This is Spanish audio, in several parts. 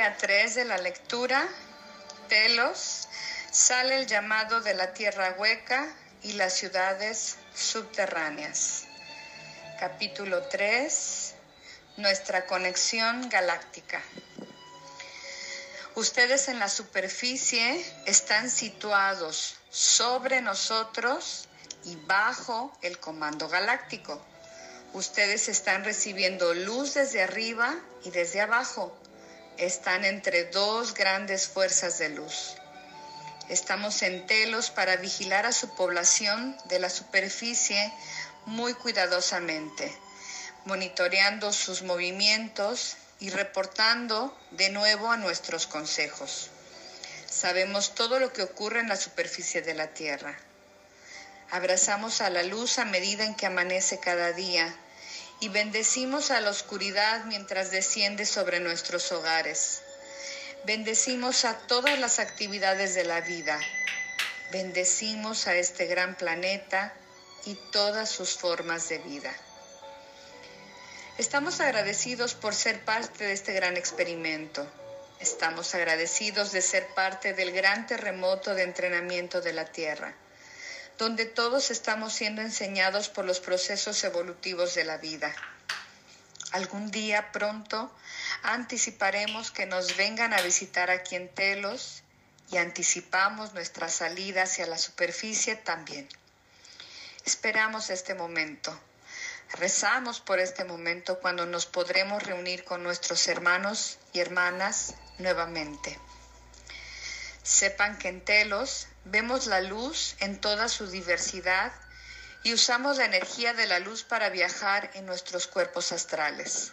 Día 3 de la lectura. Telos. Sale el llamado de la tierra hueca y las ciudades subterráneas. Capítulo 3. Nuestra conexión galáctica. Ustedes en la superficie están situados sobre nosotros y bajo el comando galáctico. Ustedes están recibiendo luz desde arriba y desde abajo están entre dos grandes fuerzas de luz. Estamos en Telos para vigilar a su población de la superficie muy cuidadosamente, monitoreando sus movimientos y reportando de nuevo a nuestros consejos. Sabemos todo lo que ocurre en la superficie de la Tierra. Abrazamos a la luz a medida en que amanece cada día y bendecimos a la oscuridad mientras desciende sobre nuestros hogares. Bendecimos a todas las actividades de la vida. Bendecimos a este gran planeta y todas sus formas de vida. Estamos agradecidos por ser parte de este gran experimento. Estamos agradecidos de ser parte del gran terremoto de entrenamiento de la Tierra donde todos estamos siendo enseñados por los procesos evolutivos de la vida. Algún día pronto anticiparemos que nos vengan a visitar aquí en Telos y anticipamos nuestra salida hacia la superficie también. Esperamos este momento. Rezamos por este momento cuando nos podremos reunir con nuestros hermanos y hermanas nuevamente. Sepan que en Telos vemos la luz en toda su diversidad y usamos la energía de la luz para viajar en nuestros cuerpos astrales.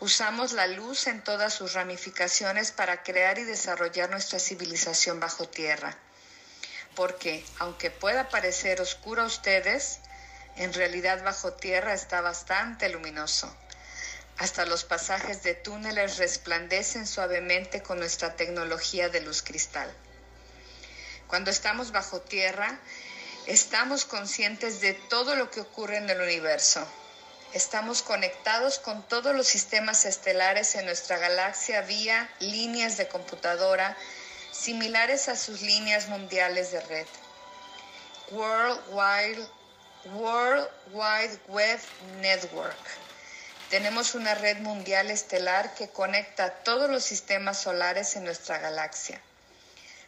Usamos la luz en todas sus ramificaciones para crear y desarrollar nuestra civilización bajo tierra. Porque, aunque pueda parecer oscuro a ustedes, en realidad bajo tierra está bastante luminoso. Hasta los pasajes de túneles resplandecen suavemente con nuestra tecnología de luz cristal. Cuando estamos bajo tierra, estamos conscientes de todo lo que ocurre en el universo. Estamos conectados con todos los sistemas estelares en nuestra galaxia vía líneas de computadora similares a sus líneas mundiales de red. World Wide, World Wide Web Network tenemos una red mundial estelar que conecta todos los sistemas solares en nuestra galaxia.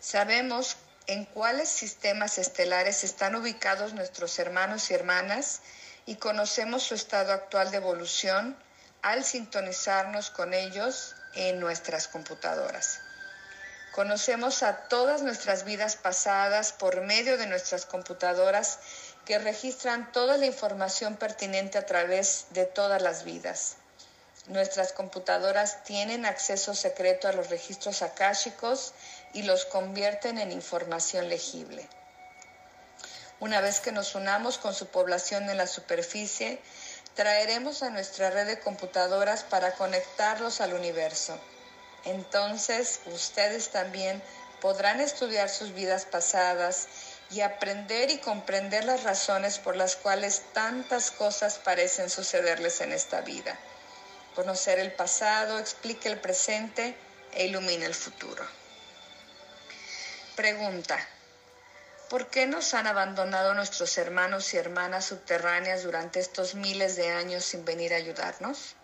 Sabemos en cuáles sistemas estelares están ubicados nuestros hermanos y hermanas y conocemos su estado actual de evolución al sintonizarnos con ellos en nuestras computadoras. Conocemos a todas nuestras vidas pasadas por medio de nuestras computadoras que registran toda la información pertinente a través de todas las vidas. Nuestras computadoras tienen acceso secreto a los registros akáshicos y los convierten en información legible. Una vez que nos unamos con su población en la superficie, traeremos a nuestra red de computadoras para conectarlos al universo. Entonces ustedes también podrán estudiar sus vidas pasadas y aprender y comprender las razones por las cuales tantas cosas parecen sucederles en esta vida. Conocer el pasado explica el presente e ilumina el futuro. Pregunta. ¿Por qué nos han abandonado nuestros hermanos y hermanas subterráneas durante estos miles de años sin venir a ayudarnos?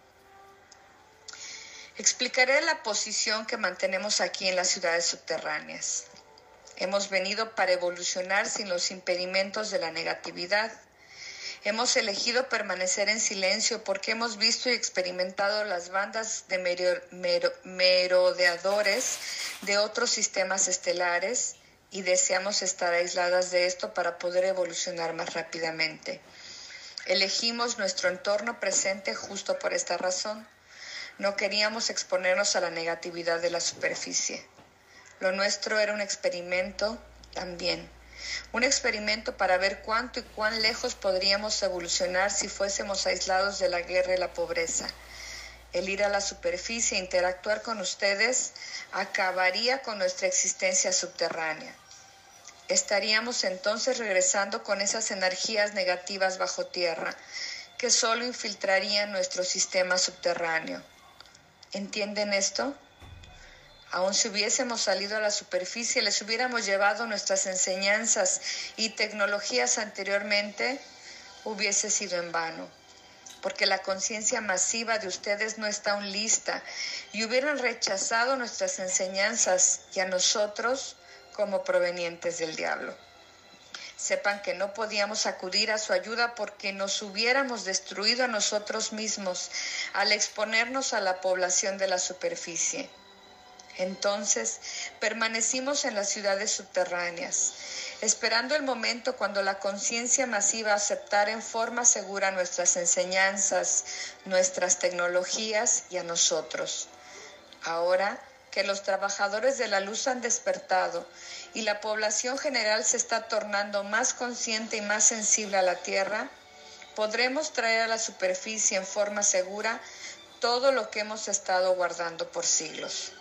Explicaré la posición que mantenemos aquí en las ciudades subterráneas. Hemos venido para evolucionar sin los impedimentos de la negatividad. Hemos elegido permanecer en silencio porque hemos visto y experimentado las bandas de merodeadores de otros sistemas estelares y deseamos estar aisladas de esto para poder evolucionar más rápidamente. Elegimos nuestro entorno presente justo por esta razón. No queríamos exponernos a la negatividad de la superficie. Lo nuestro era un experimento también. Un experimento para ver cuánto y cuán lejos podríamos evolucionar si fuésemos aislados de la guerra y la pobreza. El ir a la superficie e interactuar con ustedes acabaría con nuestra existencia subterránea. Estaríamos entonces regresando con esas energías negativas bajo tierra que solo infiltrarían nuestro sistema subterráneo. ¿Entienden esto? Aun si hubiésemos salido a la superficie, les hubiéramos llevado nuestras enseñanzas y tecnologías anteriormente, hubiese sido en vano, porque la conciencia masiva de ustedes no está aún lista y hubieran rechazado nuestras enseñanzas y a nosotros como provenientes del diablo. Sepan que no podíamos acudir a su ayuda porque nos hubiéramos destruido a nosotros mismos al exponernos a la población de la superficie. Entonces permanecimos en las ciudades subterráneas, esperando el momento cuando la conciencia masiva aceptara en forma segura nuestras enseñanzas, nuestras tecnologías y a nosotros. Ahora que los trabajadores de la luz han despertado y la población general se está tornando más consciente y más sensible a la Tierra, podremos traer a la superficie en forma segura todo lo que hemos estado guardando por siglos.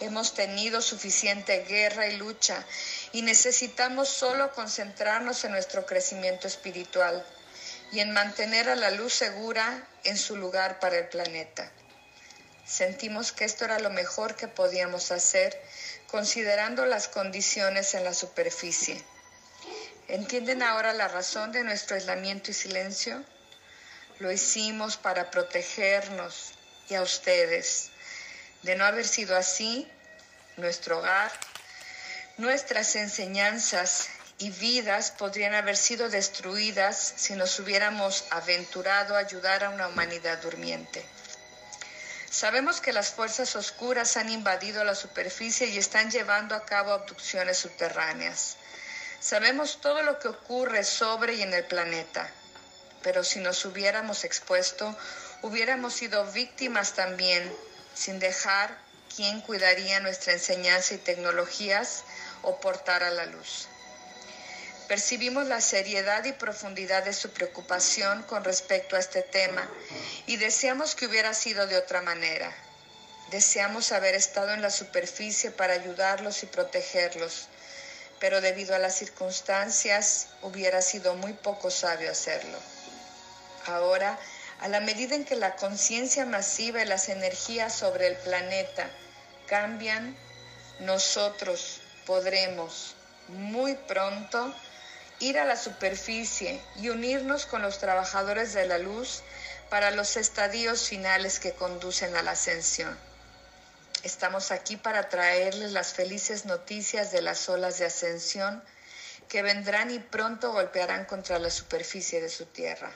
Hemos tenido suficiente guerra y lucha y necesitamos solo concentrarnos en nuestro crecimiento espiritual y en mantener a la luz segura en su lugar para el planeta. Sentimos que esto era lo mejor que podíamos hacer considerando las condiciones en la superficie. ¿Entienden ahora la razón de nuestro aislamiento y silencio? Lo hicimos para protegernos y a ustedes de no haber sido así, nuestro hogar, nuestras enseñanzas y vidas podrían haber sido destruidas si nos hubiéramos aventurado a ayudar a una humanidad durmiente. Sabemos que las fuerzas oscuras han invadido la superficie y están llevando a cabo abducciones subterráneas. Sabemos todo lo que ocurre sobre y en el planeta, pero si nos hubiéramos expuesto, hubiéramos sido víctimas también sin dejar quien cuidaría nuestra enseñanza y tecnologías o portar a la luz. Percibimos la seriedad y profundidad de su preocupación con respecto a este tema y deseamos que hubiera sido de otra manera. Deseamos haber estado en la superficie para ayudarlos y protegerlos, pero debido a las circunstancias hubiera sido muy poco sabio hacerlo. Ahora a la medida en que la conciencia masiva y las energías sobre el planeta cambian, nosotros podremos muy pronto ir a la superficie y unirnos con los trabajadores de la luz para los estadios finales que conducen a la ascensión. Estamos aquí para traerles las felices noticias de las olas de ascensión que vendrán y pronto golpearán contra la superficie de su tierra.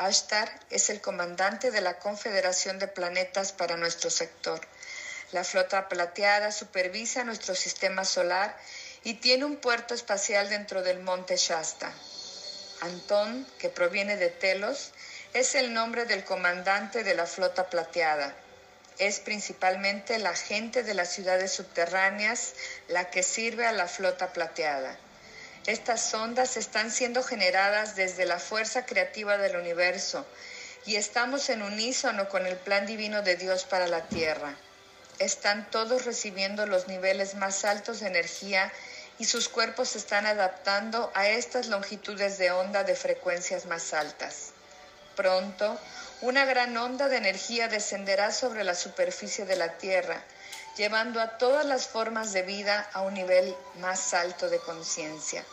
Ashtar es el comandante de la Confederación de Planetas para nuestro sector. La flota plateada supervisa nuestro sistema solar y tiene un puerto espacial dentro del monte Shasta. Antón, que proviene de Telos, es el nombre del comandante de la flota plateada. Es principalmente la gente de las ciudades subterráneas la que sirve a la flota plateada. Estas ondas están siendo generadas desde la fuerza creativa del universo y estamos en unísono con el plan divino de Dios para la Tierra. Están todos recibiendo los niveles más altos de energía y sus cuerpos se están adaptando a estas longitudes de onda de frecuencias más altas. Pronto, una gran onda de energía descenderá sobre la superficie de la Tierra llevando a todas las formas de vida a un nivel más alto de conciencia.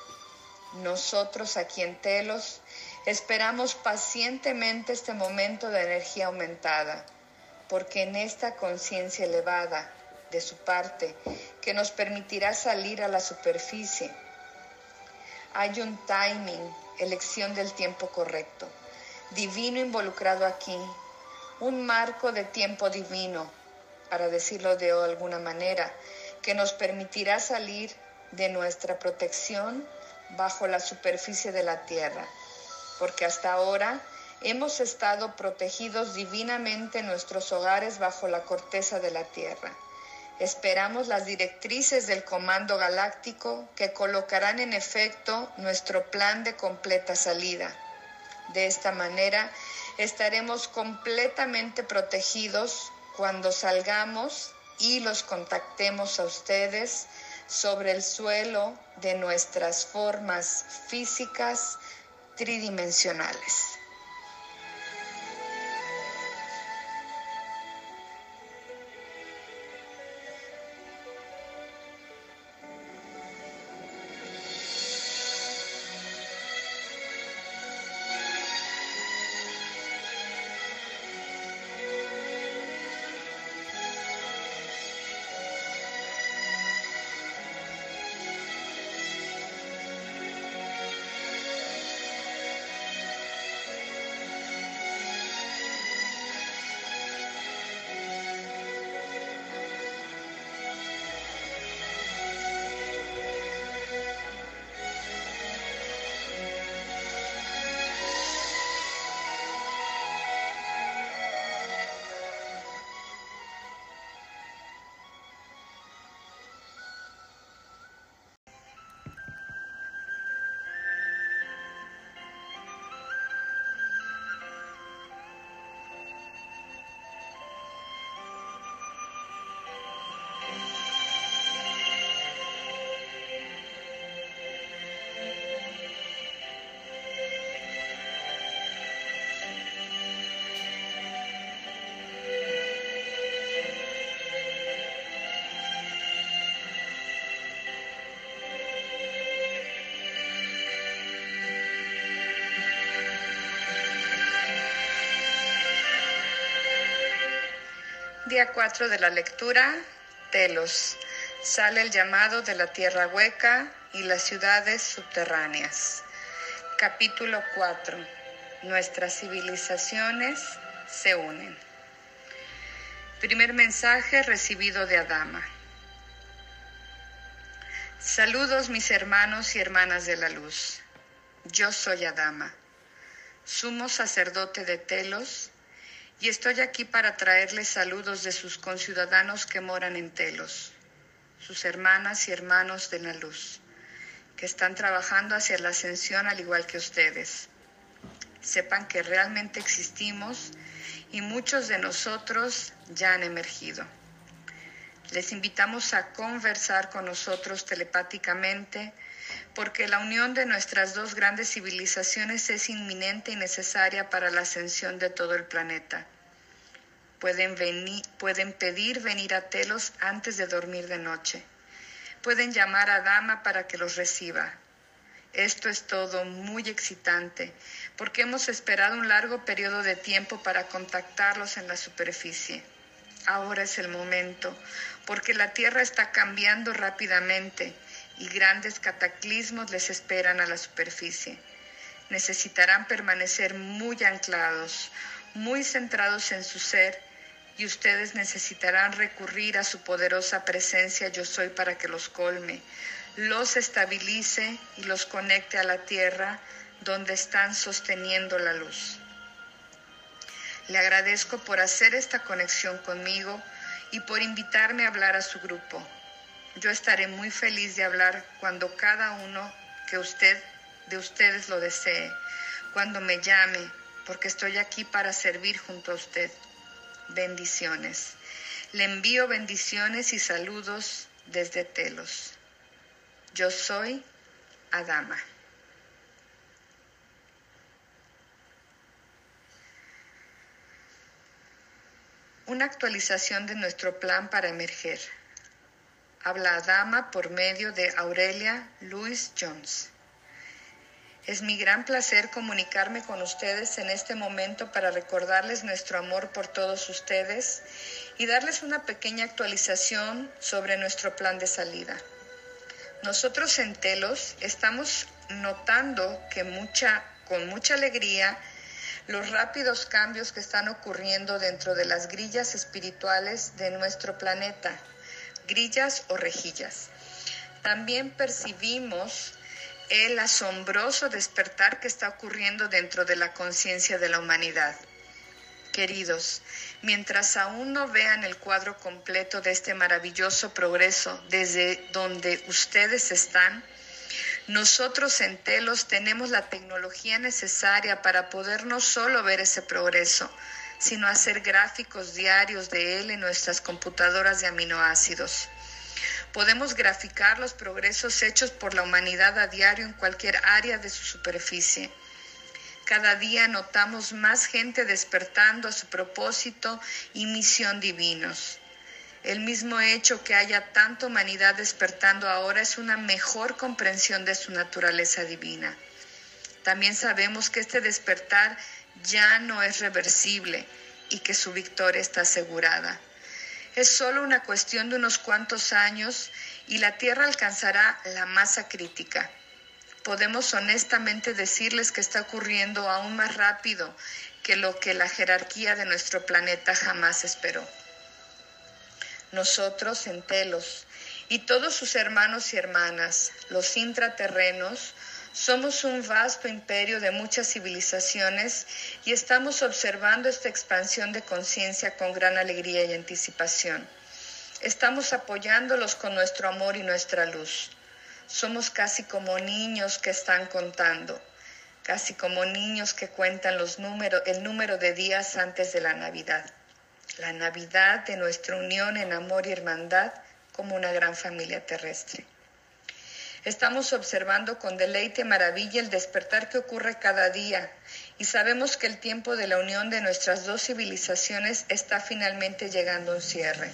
Nosotros aquí en Telos esperamos pacientemente este momento de energía aumentada, porque en esta conciencia elevada de su parte, que nos permitirá salir a la superficie, hay un timing, elección del tiempo correcto, divino involucrado aquí, un marco de tiempo divino para decirlo de alguna manera, que nos permitirá salir de nuestra protección bajo la superficie de la tierra, porque hasta ahora hemos estado protegidos divinamente en nuestros hogares bajo la corteza de la tierra. Esperamos las directrices del Comando Galáctico que colocarán en efecto nuestro plan de completa salida. De esta manera estaremos completamente protegidos cuando salgamos y los contactemos a ustedes sobre el suelo de nuestras formas físicas tridimensionales. Día 4 de la lectura, Telos. Sale el llamado de la tierra hueca y las ciudades subterráneas. Capítulo 4. Nuestras civilizaciones se unen. Primer mensaje recibido de Adama. Saludos mis hermanos y hermanas de la luz. Yo soy Adama, sumo sacerdote de Telos, y estoy aquí para traerles saludos de sus conciudadanos que moran en Telos, sus hermanas y hermanos de la luz, que están trabajando hacia la ascensión al igual que ustedes. Sepan que realmente existimos y muchos de nosotros ya han emergido. Les invitamos a conversar con nosotros telepáticamente porque la unión de nuestras dos grandes civilizaciones es inminente y necesaria para la ascensión de todo el planeta. Pueden, venir, pueden pedir venir a Telos antes de dormir de noche. Pueden llamar a Dama para que los reciba. Esto es todo muy excitante, porque hemos esperado un largo periodo de tiempo para contactarlos en la superficie. Ahora es el momento, porque la Tierra está cambiando rápidamente y grandes cataclismos les esperan a la superficie. Necesitarán permanecer muy anclados, muy centrados en su ser, y ustedes necesitarán recurrir a su poderosa presencia yo soy para que los colme, los estabilice y los conecte a la tierra donde están sosteniendo la luz. Le agradezco por hacer esta conexión conmigo y por invitarme a hablar a su grupo. Yo estaré muy feliz de hablar cuando cada uno que usted de ustedes lo desee, cuando me llame, porque estoy aquí para servir junto a usted. Bendiciones. Le envío bendiciones y saludos desde Telos. Yo soy Adama. Una actualización de nuestro plan para emerger. Habla Adama por medio de Aurelia Louis Jones. Es mi gran placer comunicarme con ustedes en este momento para recordarles nuestro amor por todos ustedes y darles una pequeña actualización sobre nuestro plan de salida. Nosotros en Telos estamos notando que mucha, con mucha alegría los rápidos cambios que están ocurriendo dentro de las grillas espirituales de nuestro planeta, grillas o rejillas. También percibimos el asombroso despertar que está ocurriendo dentro de la conciencia de la humanidad. Queridos, mientras aún no vean el cuadro completo de este maravilloso progreso desde donde ustedes están, nosotros en Telos tenemos la tecnología necesaria para poder no solo ver ese progreso, sino hacer gráficos diarios de él en nuestras computadoras de aminoácidos. Podemos graficar los progresos hechos por la humanidad a diario en cualquier área de su superficie. Cada día notamos más gente despertando a su propósito y misión divinos. El mismo hecho que haya tanta humanidad despertando ahora es una mejor comprensión de su naturaleza divina. También sabemos que este despertar ya no es reversible y que su victoria está asegurada. Es solo una cuestión de unos cuantos años y la Tierra alcanzará la masa crítica. Podemos honestamente decirles que está ocurriendo aún más rápido que lo que la jerarquía de nuestro planeta jamás esperó. Nosotros en Telos y todos sus hermanos y hermanas, los intraterrenos, somos un vasto imperio de muchas civilizaciones y estamos observando esta expansión de conciencia con gran alegría y anticipación. Estamos apoyándolos con nuestro amor y nuestra luz. Somos casi como niños que están contando, casi como niños que cuentan los números, el número de días antes de la Navidad. La Navidad de nuestra unión en amor y hermandad como una gran familia terrestre. Estamos observando con deleite maravilla el despertar que ocurre cada día y sabemos que el tiempo de la unión de nuestras dos civilizaciones está finalmente llegando a un cierre,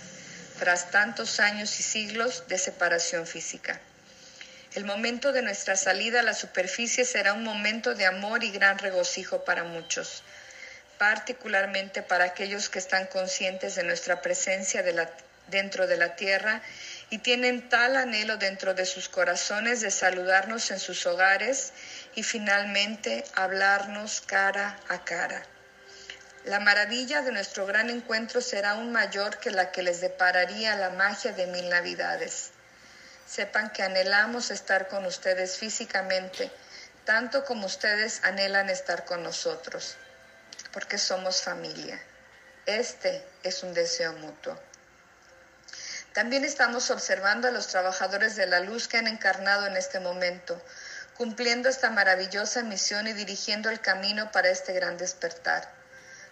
tras tantos años y siglos de separación física. El momento de nuestra salida a la superficie será un momento de amor y gran regocijo para muchos. particularmente para aquellos que están conscientes de nuestra presencia dentro de la tierra y tienen tal anhelo dentro de sus corazones de saludarnos en sus hogares y finalmente hablarnos cara a cara. La maravilla de nuestro gran encuentro será aún mayor que la que les depararía la magia de mil navidades. Sepan que anhelamos estar con ustedes físicamente, tanto como ustedes anhelan estar con nosotros, porque somos familia. Este es un deseo mutuo. También estamos observando a los trabajadores de la luz que han encarnado en este momento, cumpliendo esta maravillosa misión y dirigiendo el camino para este gran despertar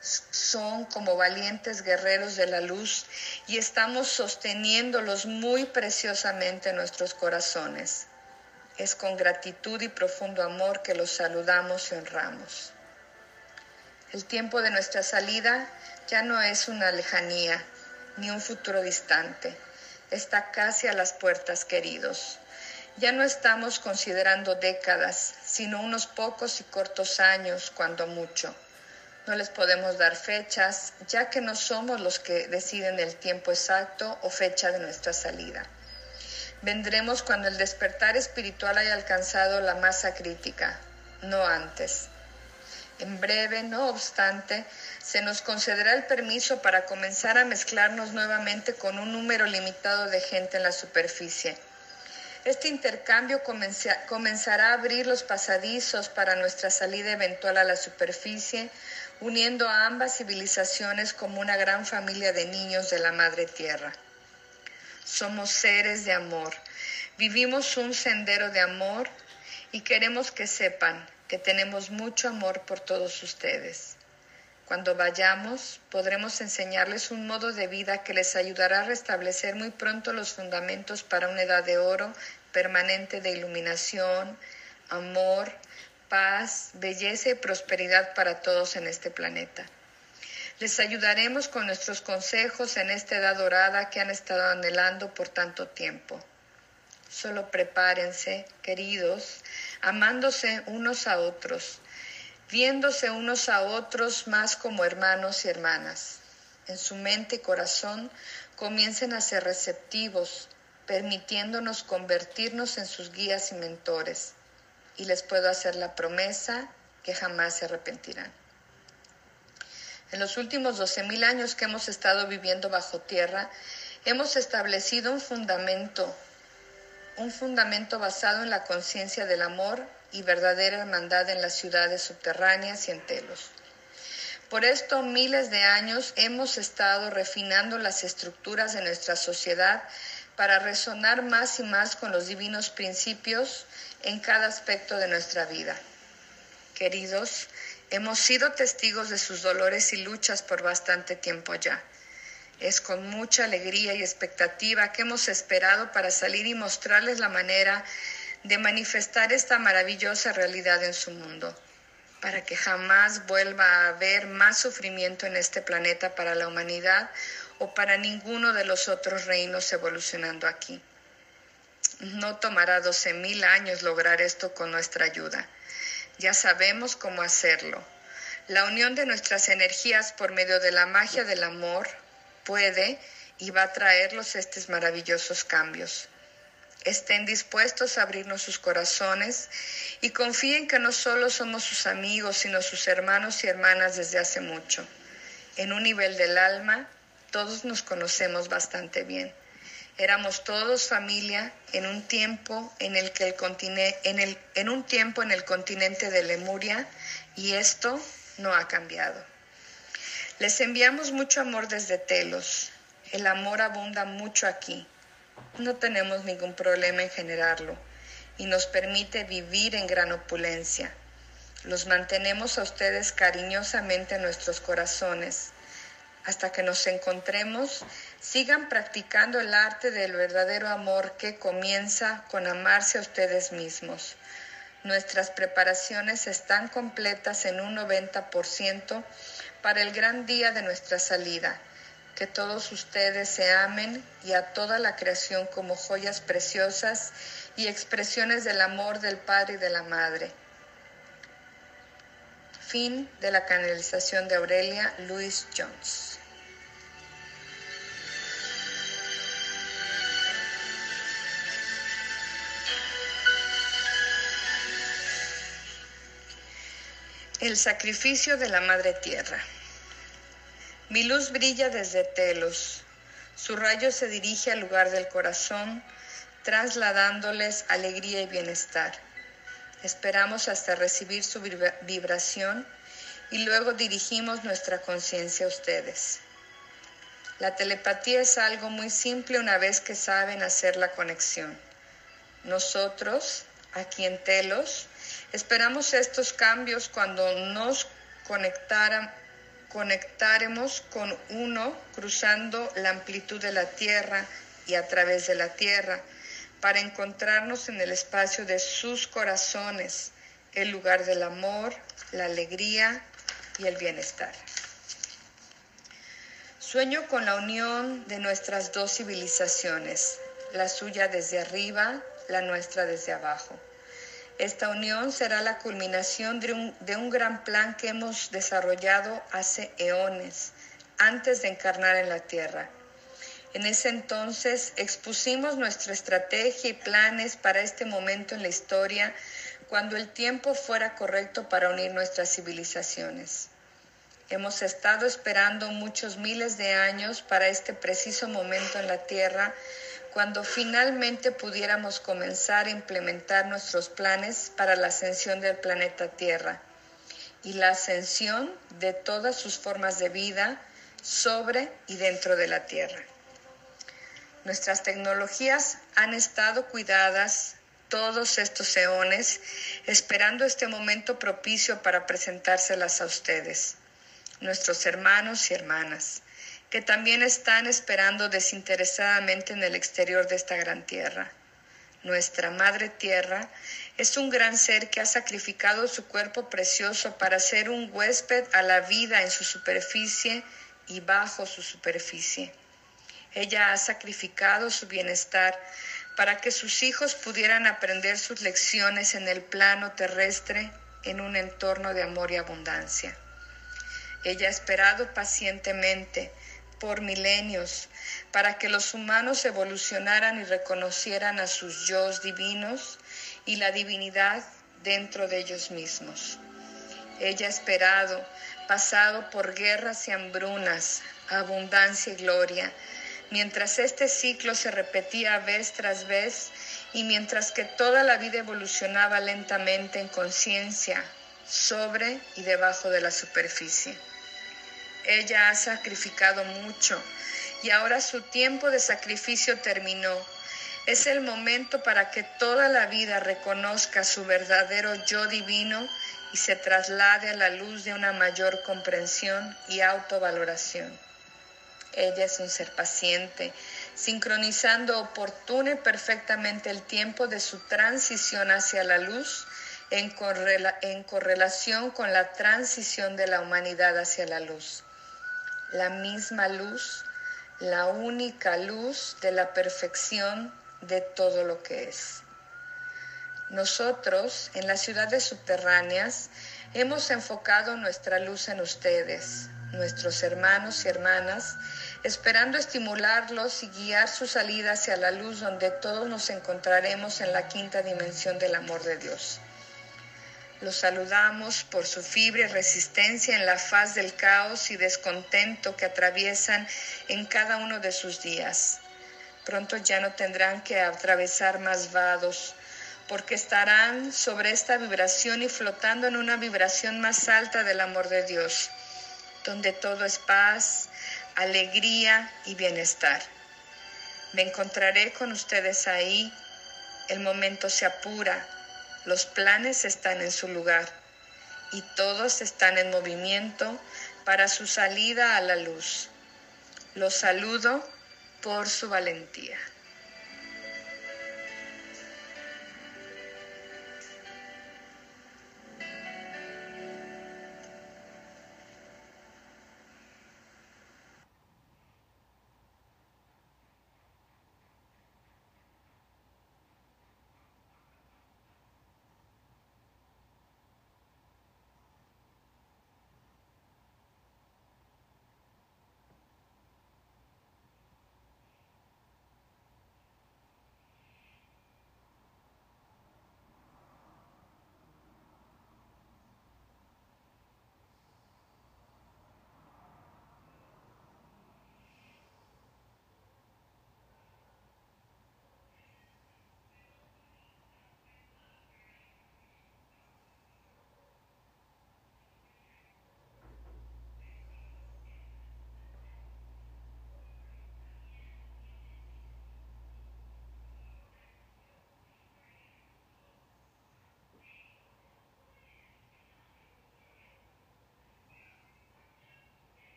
son como valientes guerreros de la luz y estamos sosteniéndolos muy preciosamente en nuestros corazones. Es con gratitud y profundo amor que los saludamos y honramos. El tiempo de nuestra salida ya no es una lejanía ni un futuro distante. Está casi a las puertas, queridos. Ya no estamos considerando décadas, sino unos pocos y cortos años, cuando mucho no les podemos dar fechas, ya que no somos los que deciden el tiempo exacto o fecha de nuestra salida. Vendremos cuando el despertar espiritual haya alcanzado la masa crítica, no antes. En breve, no obstante, se nos concederá el permiso para comenzar a mezclarnos nuevamente con un número limitado de gente en la superficie. Este intercambio comenzará a abrir los pasadizos para nuestra salida eventual a la superficie, uniendo a ambas civilizaciones como una gran familia de niños de la Madre Tierra. Somos seres de amor, vivimos un sendero de amor y queremos que sepan que tenemos mucho amor por todos ustedes. Cuando vayamos, podremos enseñarles un modo de vida que les ayudará a restablecer muy pronto los fundamentos para una edad de oro permanente de iluminación, amor, paz, belleza y prosperidad para todos en este planeta. Les ayudaremos con nuestros consejos en esta edad dorada que han estado anhelando por tanto tiempo. Solo prepárense, queridos, amándose unos a otros, viéndose unos a otros más como hermanos y hermanas. En su mente y corazón comiencen a ser receptivos, permitiéndonos convertirnos en sus guías y mentores y les puedo hacer la promesa que jamás se arrepentirán. En los últimos 12.000 años que hemos estado viviendo bajo tierra, hemos establecido un fundamento, un fundamento basado en la conciencia del amor y verdadera hermandad en las ciudades subterráneas y en telos. Por esto, miles de años hemos estado refinando las estructuras de nuestra sociedad para resonar más y más con los divinos principios en cada aspecto de nuestra vida. Queridos, hemos sido testigos de sus dolores y luchas por bastante tiempo ya. Es con mucha alegría y expectativa que hemos esperado para salir y mostrarles la manera de manifestar esta maravillosa realidad en su mundo, para que jamás vuelva a haber más sufrimiento en este planeta para la humanidad o para ninguno de los otros reinos evolucionando aquí. No tomará doce mil años lograr esto con nuestra ayuda. Ya sabemos cómo hacerlo. La unión de nuestras energías por medio de la magia del amor puede y va a traerlos estos maravillosos cambios. Estén dispuestos a abrirnos sus corazones y confíen que no solo somos sus amigos, sino sus hermanos y hermanas desde hace mucho. En un nivel del alma, todos nos conocemos bastante bien. Éramos todos familia en un tiempo en el que el continente, en, el, en un tiempo en el continente de Lemuria y esto no ha cambiado. Les enviamos mucho amor desde Telos. El amor abunda mucho aquí. No tenemos ningún problema en generarlo y nos permite vivir en gran opulencia. Los mantenemos a ustedes cariñosamente en nuestros corazones hasta que nos encontremos, sigan practicando el arte del verdadero amor que comienza con amarse a ustedes mismos. Nuestras preparaciones están completas en un 90% para el gran día de nuestra salida. Que todos ustedes se amen y a toda la creación como joyas preciosas y expresiones del amor del Padre y de la Madre fin de la canalización de Aurelia Louis Jones. El sacrificio de la Madre Tierra. Mi luz brilla desde Telos. Su rayo se dirige al lugar del corazón, trasladándoles alegría y bienestar. Esperamos hasta recibir su vibración y luego dirigimos nuestra conciencia a ustedes. La telepatía es algo muy simple una vez que saben hacer la conexión. Nosotros, aquí en Telos, Esperamos estos cambios cuando nos conectaremos con uno cruzando la amplitud de la Tierra y a través de la Tierra para encontrarnos en el espacio de sus corazones, el lugar del amor, la alegría y el bienestar. Sueño con la unión de nuestras dos civilizaciones, la suya desde arriba, la nuestra desde abajo. Esta unión será la culminación de un, gran plan que hemos desarrollado hace eones, antes de encarnar en la Tierra. En ese entonces expusimos nuestra estrategia y planes para este momento en la historia, cuando el tiempo fuera correcto para unir nuestras civilizaciones. Hemos estado esperando muchos miles de años para este preciso momento en la Tierra cuando finalmente pudiéramos comenzar a implementar nuestros planes para la ascensión del planeta Tierra y la ascensión de todas sus formas de vida sobre y dentro de la Tierra. Nuestras tecnologías han estado cuidadas todos estos eones, esperando este momento propicio para presentárselas a ustedes, nuestros hermanos y hermanas que también están esperando desinteresadamente en el exterior de esta gran tierra. Nuestra Madre Tierra es un gran ser que ha sacrificado su cuerpo precioso para ser un huésped a la vida en su superficie y bajo su superficie. Ella ha sacrificado su bienestar para que sus hijos pudieran aprender sus lecciones en el plano terrestre en un entorno de amor y abundancia. Ella ha esperado pacientemente por milenios para que los humanos evolucionaran y reconocieran a sus yo divinos y la divinidad dentro de ellos mismos. Ella ha esperado, pasado por guerras y hambrunas, abundancia y gloria, mientras este ciclo se repetía vez tras vez y mientras que toda la vida evolucionaba lentamente en conciencia sobre y debajo de la superficie. Ella ha sacrificado mucho y ahora su tiempo de sacrificio terminó. Es el momento para que toda la vida reconozca su verdadero yo divino y se traslade a la luz de una mayor comprensión y autovaloración. Ella es un ser paciente, sincronizando oportuno y perfectamente el tiempo de su transición hacia la luz en, en correlación con la transición de la humanidad hacia la luz la misma luz, la única luz de la perfección de todo lo que es. Nosotros, en las ciudades subterráneas, hemos enfocado nuestra luz en ustedes, nuestros hermanos y hermanas, esperando estimularlos y guiar su salida hacia la luz donde todos nos encontraremos en la quinta dimensión del amor de Dios. Los saludamos por su fibra y resistencia en la faz del caos y descontento que atraviesan en cada uno de sus días. Pronto ya no tendrán que atravesar más vados, porque estarán sobre esta vibración y flotando en una vibración más alta del amor de Dios, donde todo es paz, alegría y bienestar. Me encontraré con ustedes ahí, el momento se apura, los planes están en su lugar y todos están en movimiento para su salida a la luz. Los saludo por su valentía.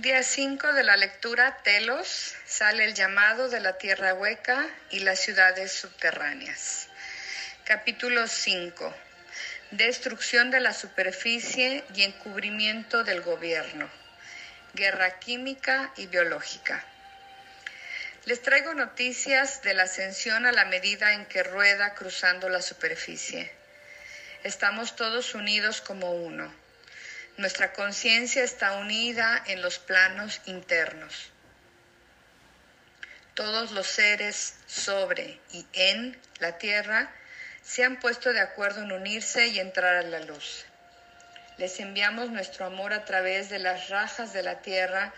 Día 5 de la lectura Telos, sale el llamado de la tierra hueca y las ciudades subterráneas. Capítulo 5. Destrucción de la superficie y encubrimiento del gobierno. Guerra química y biológica. Les traigo noticias de la ascensión a la medida en que rueda cruzando la superficie. Estamos todos unidos como uno nuestra conciencia está unida en los planos internos. Todos los seres sobre y en la tierra se han puesto de acuerdo en unirse y entrar a la luz. Les enviamos nuestro amor a través de las rajas de la tierra,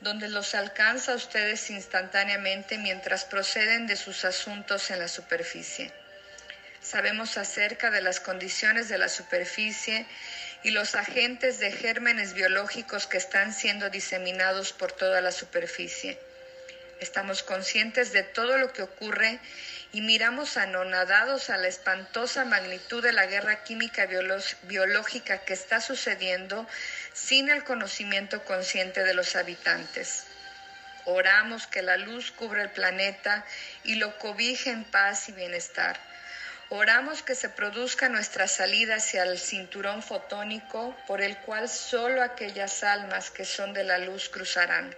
donde los alcanza a ustedes instantáneamente mientras proceden de sus asuntos en la superficie. Sabemos acerca de las condiciones de la superficie y los agentes de gérmenes biológicos que están siendo diseminados por toda la superficie. Estamos conscientes de todo lo que ocurre y miramos anonadados a la espantosa magnitud de la guerra química biológica que está sucediendo sin el conocimiento consciente de los habitantes. Oramos que la luz cubra el planeta y lo cobije en paz y bienestar Oramos que se produzca nuestra salida hacia el cinturón fotónico por el cual solo aquellas almas que son de la luz cruzarán.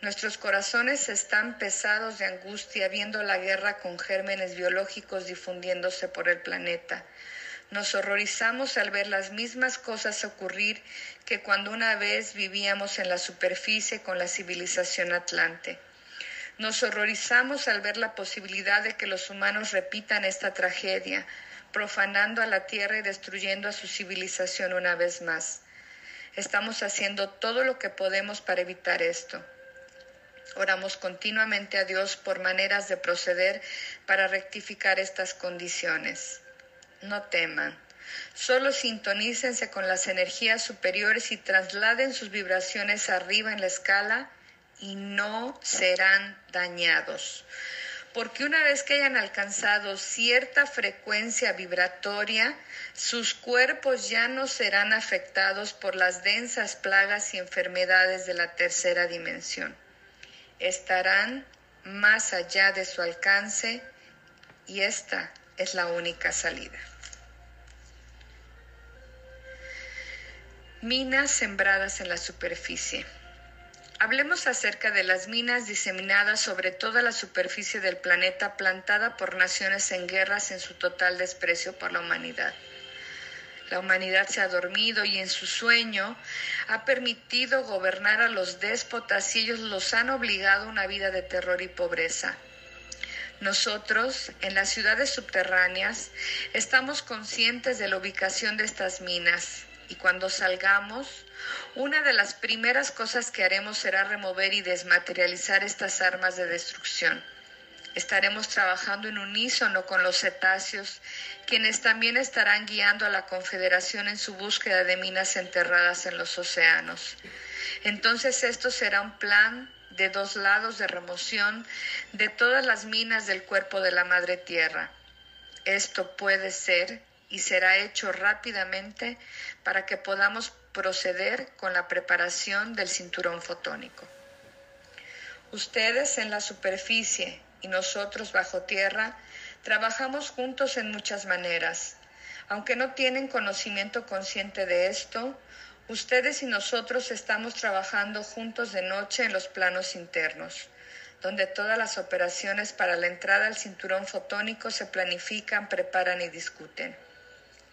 Nuestros corazones están pesados de angustia viendo la guerra con gérmenes biológicos difundiéndose por el planeta. Nos horrorizamos al ver las mismas cosas ocurrir que cuando una vez vivíamos en la superficie con la civilización atlante. Nos horrorizamos al ver la posibilidad de que los humanos repitan esta tragedia, profanando a la tierra y destruyendo a su civilización una vez más. Estamos haciendo todo lo que podemos para evitar esto. Oramos continuamente a Dios por maneras de proceder para rectificar estas condiciones. No teman. Solo sintonícense con las energías superiores y trasladen sus vibraciones arriba en la escala y no serán dañados. Porque una vez que hayan alcanzado cierta frecuencia vibratoria, sus cuerpos ya no serán afectados por las densas plagas y enfermedades de la tercera dimensión. Estarán más allá de su alcance y esta es la única salida. Minas sembradas en la superficie. Hablemos acerca de las minas diseminadas sobre toda la superficie del planeta plantada por naciones en guerras en su total desprecio por la humanidad. La humanidad se ha dormido y en su sueño ha permitido gobernar a los déspotas y ellos los han obligado a una vida de terror y pobreza. Nosotros, en las ciudades subterráneas, estamos conscientes de la ubicación de estas minas y cuando salgamos, una de las primeras cosas que haremos será remover y desmaterializar estas armas de destrucción. Estaremos trabajando en unísono con los cetáceos, quienes también estarán guiando a la Confederación en su búsqueda de minas enterradas en los océanos. Entonces esto será un plan de dos lados de remoción de todas las minas del cuerpo de la Madre Tierra. Esto puede ser y será hecho rápidamente para que podamos proceder con la preparación del cinturón fotónico. Ustedes en la superficie y nosotros bajo tierra trabajamos juntos en muchas maneras. Aunque no tienen conocimiento consciente de esto, ustedes y nosotros estamos trabajando juntos de noche en los planos internos, donde todas las operaciones para la entrada al cinturón fotónico se planifican, preparan y discuten.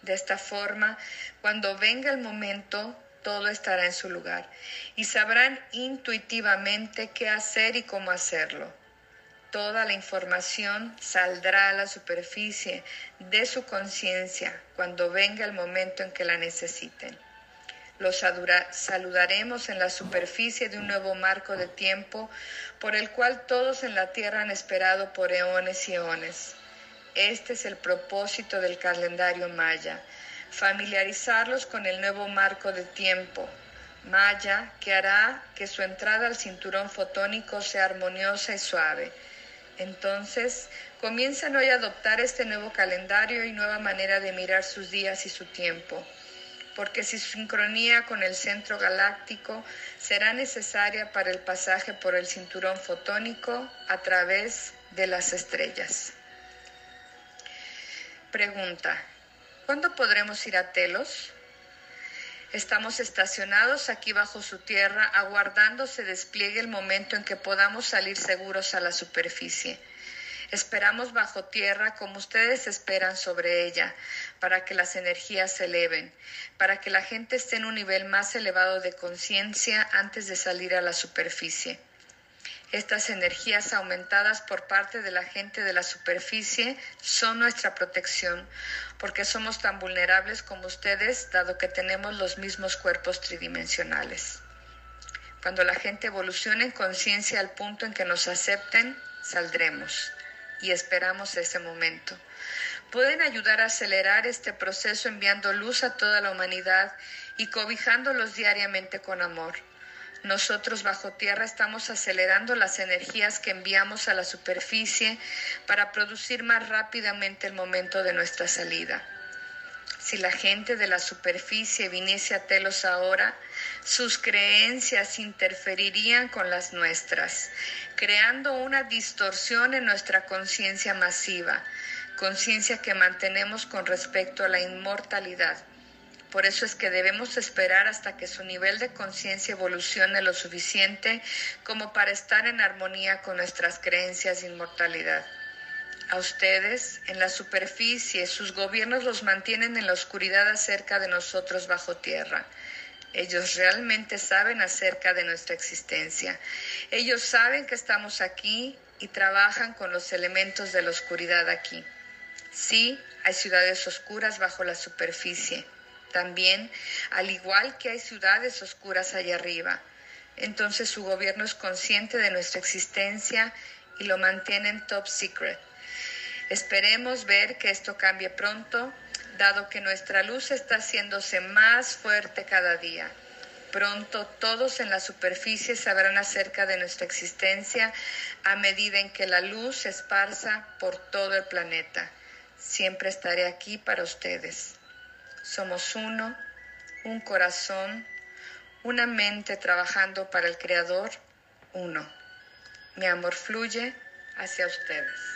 De esta forma, cuando venga el momento, todo estará en su lugar y sabrán intuitivamente qué hacer y cómo hacerlo. Toda la información saldrá a la superficie de su conciencia cuando venga el momento en que la necesiten. Los saludaremos en la superficie de un nuevo marco de tiempo por el cual todos en la tierra han esperado por eones y eones. Este es el propósito del calendario maya, familiarizarlos con el nuevo marco de tiempo, maya, que hará que su entrada al cinturón fotónico sea armoniosa y suave. Entonces, comienzan hoy a adoptar este nuevo calendario y nueva manera de mirar sus días y su tiempo. porque su sincronía con el centro galáctico será necesaria para el pasaje por el cinturón fotónico a través de las estrellas. Pregunta, ¿cuándo podremos ir a Telos? Estamos estacionados aquí bajo su tierra, aguardando se despliegue el momento en que podamos salir seguros a la superficie. Esperamos bajo tierra como ustedes esperan sobre ella, para que las energías se eleven, para que la gente esté en un nivel más elevado de conciencia antes de salir a la superficie. Estas energías aumentadas por parte de la gente de la superficie son nuestra protección, porque somos tan vulnerables como ustedes, dado que tenemos los mismos cuerpos tridimensionales. Cuando la gente evolucione en conciencia al punto en que nos acepten, saldremos y esperamos ese momento. Pueden ayudar a acelerar este proceso enviando luz a toda la humanidad y cobijándolos diariamente con amor. Nosotros bajo tierra estamos acelerando las energías que enviamos a la superficie para producir más rápidamente el momento de nuestra salida. Si la gente de la superficie viniese a Telos ahora, sus creencias interferirían con las nuestras, creando una distorsión en nuestra conciencia masiva, conciencia que mantenemos con respecto a la inmortalidad. Por eso es que debemos esperar hasta que su nivel de conciencia evolucione lo suficiente como para estar en armonía con nuestras creencias de inmortalidad. A ustedes, en la superficie, sus gobiernos los mantienen en la oscuridad acerca de nosotros bajo tierra. Ellos realmente saben acerca de nuestra existencia. Ellos saben que estamos aquí y trabajan con los elementos de la oscuridad aquí. Sí, hay ciudades oscuras bajo la superficie, también, al igual que hay ciudades oscuras allá arriba. Entonces su gobierno es consciente de nuestra existencia y lo mantienen top secret. Esperemos ver que esto cambie pronto, dado que nuestra luz está haciéndose más fuerte cada día. Pronto todos en la superficie sabrán acerca de nuestra existencia a medida en que la luz se esparza por todo el planeta. Siempre estaré aquí para ustedes. Somos uno, un corazón, una mente trabajando para el Creador, uno. Mi amor fluye hacia ustedes.